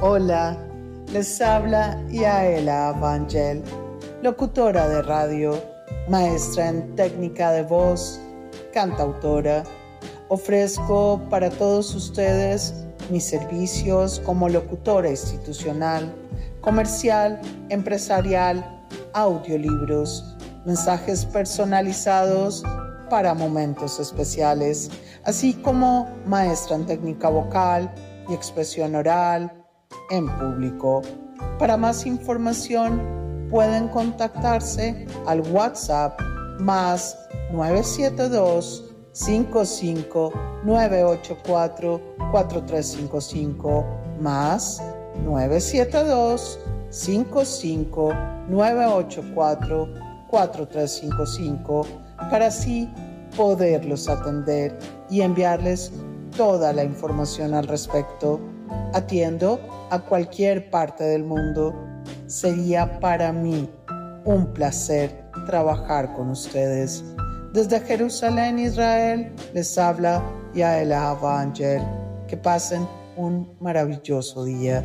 Hola, les habla Yaela Evangel, locutora de radio, maestra en técnica de voz, cantautora. Ofrezco para todos ustedes mis servicios como locutora institucional, comercial, empresarial, audiolibros, mensajes personalizados para momentos especiales, así como maestra en técnica vocal y expresión oral en público. Para más información pueden contactarse al WhatsApp más 972 55 984 4355 más 972 55 984 4355 para así poderlos atender y enviarles toda la información al respecto. Atiendo a cualquier parte del mundo. Sería para mí un placer trabajar con ustedes. Desde Jerusalén, Israel, les habla Yael Angel. Que pasen un maravilloso día.